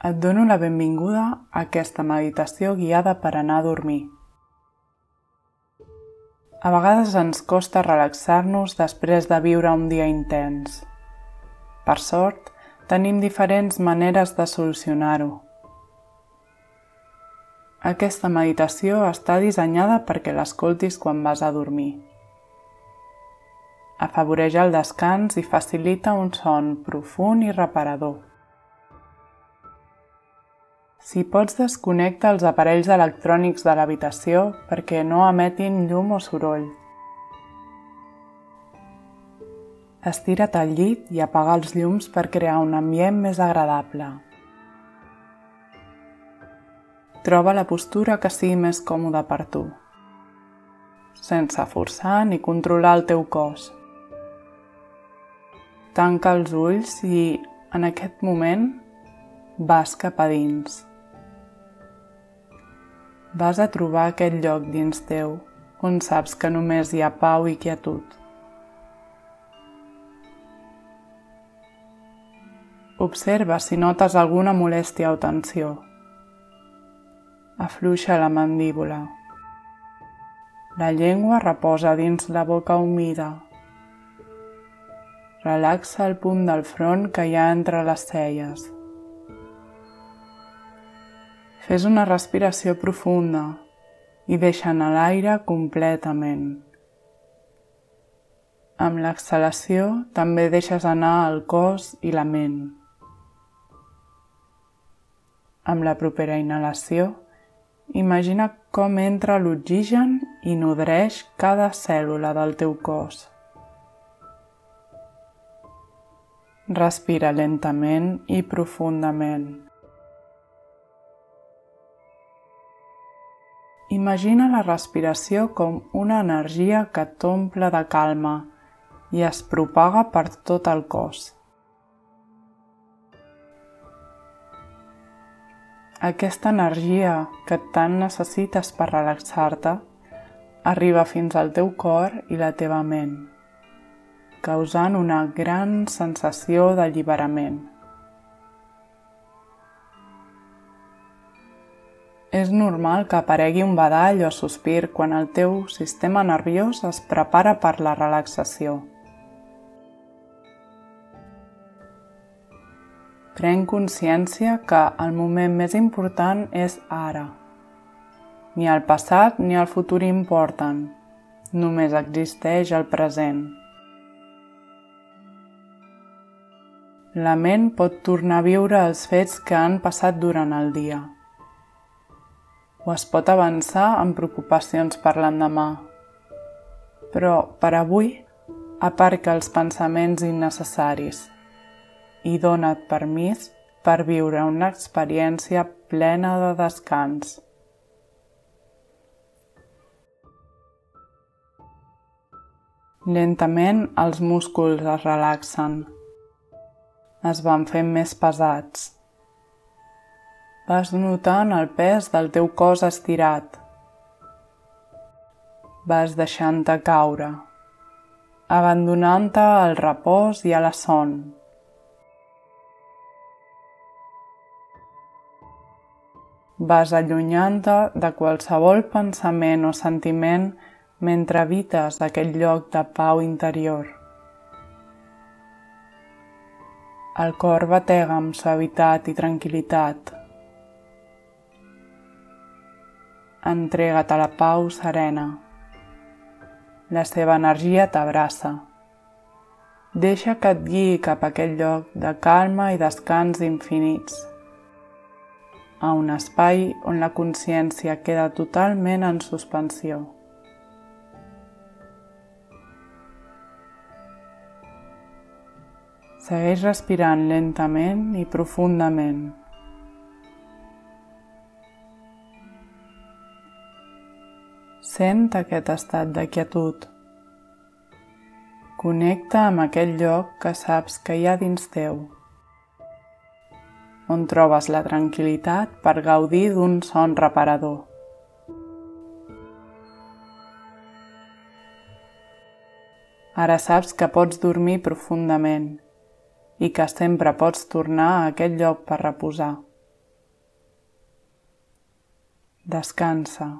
Et dono la benvinguda a aquesta meditació guiada per anar a dormir. A vegades ens costa relaxar-nos després de viure un dia intens. Per sort, tenim diferents maneres de solucionar-ho. Aquesta meditació està dissenyada perquè l'escoltis quan vas a dormir. Afavoreix el descans i facilita un son profund i reparador. Si pots, desconnecta els aparells electrònics de l'habitació perquè no emetin llum o soroll. Estira't al llit i apaga els llums per crear un ambient més agradable. Troba la postura que sigui més còmoda per tu, sense forçar ni controlar el teu cos. Tanca els ulls i, en aquest moment, vas cap a dins vas a trobar aquest lloc dins teu on saps que només hi ha pau i quietud. Observa si notes alguna molèstia o tensió. Afluixa la mandíbula. La llengua reposa dins la boca humida. Relaxa el punt del front que hi ha entre les celles. Fes una respiració profunda i deixa anar l'aire completament. Amb l'exhalació també deixes anar el cos i la ment. Amb la propera inhalació, imagina com entra l'oxigen i nodreix cada cèl·lula del teu cos. Respira lentament i profundament. Imagina la respiració com una energia que t'omple de calma i es propaga per tot el cos. Aquesta energia que tant necessites per relaxar-te arriba fins al teu cor i la teva ment, causant una gran sensació d'alliberament. És normal que aparegui un badall o sospir quan el teu sistema nerviós es prepara per la relaxació. Pren consciència que el moment més important és ara. Ni el passat ni el futur importen, només existeix el present. La ment pot tornar a viure els fets que han passat durant el dia o es pot avançar amb preocupacions per l'endemà. Però per avui aparca els pensaments innecessaris i dona't permís per viure una experiència plena de descans. Lentament els músculs es relaxen. Es van fent més pesats Vas notant el pes del teu cos estirat. Vas deixant-te caure, abandonant-te al repòs i a la son. Vas allunyant-te de qualsevol pensament o sentiment mentre evites aquest lloc de pau interior. El cor batega amb suavitat i tranquil·litat. Entrega't a la pau serena. La seva energia t'abraça. Deixa que et guiï cap a aquest lloc de calma i descans infinits, a un espai on la consciència queda totalment en suspensió. Segueix respirant lentament i profundament. Sent aquest estat de quietud. Connecta amb aquell lloc que saps que hi ha dins teu, on trobes la tranquil·litat per gaudir d'un son reparador. Ara saps que pots dormir profundament i que sempre pots tornar a aquest lloc per reposar. Descansa.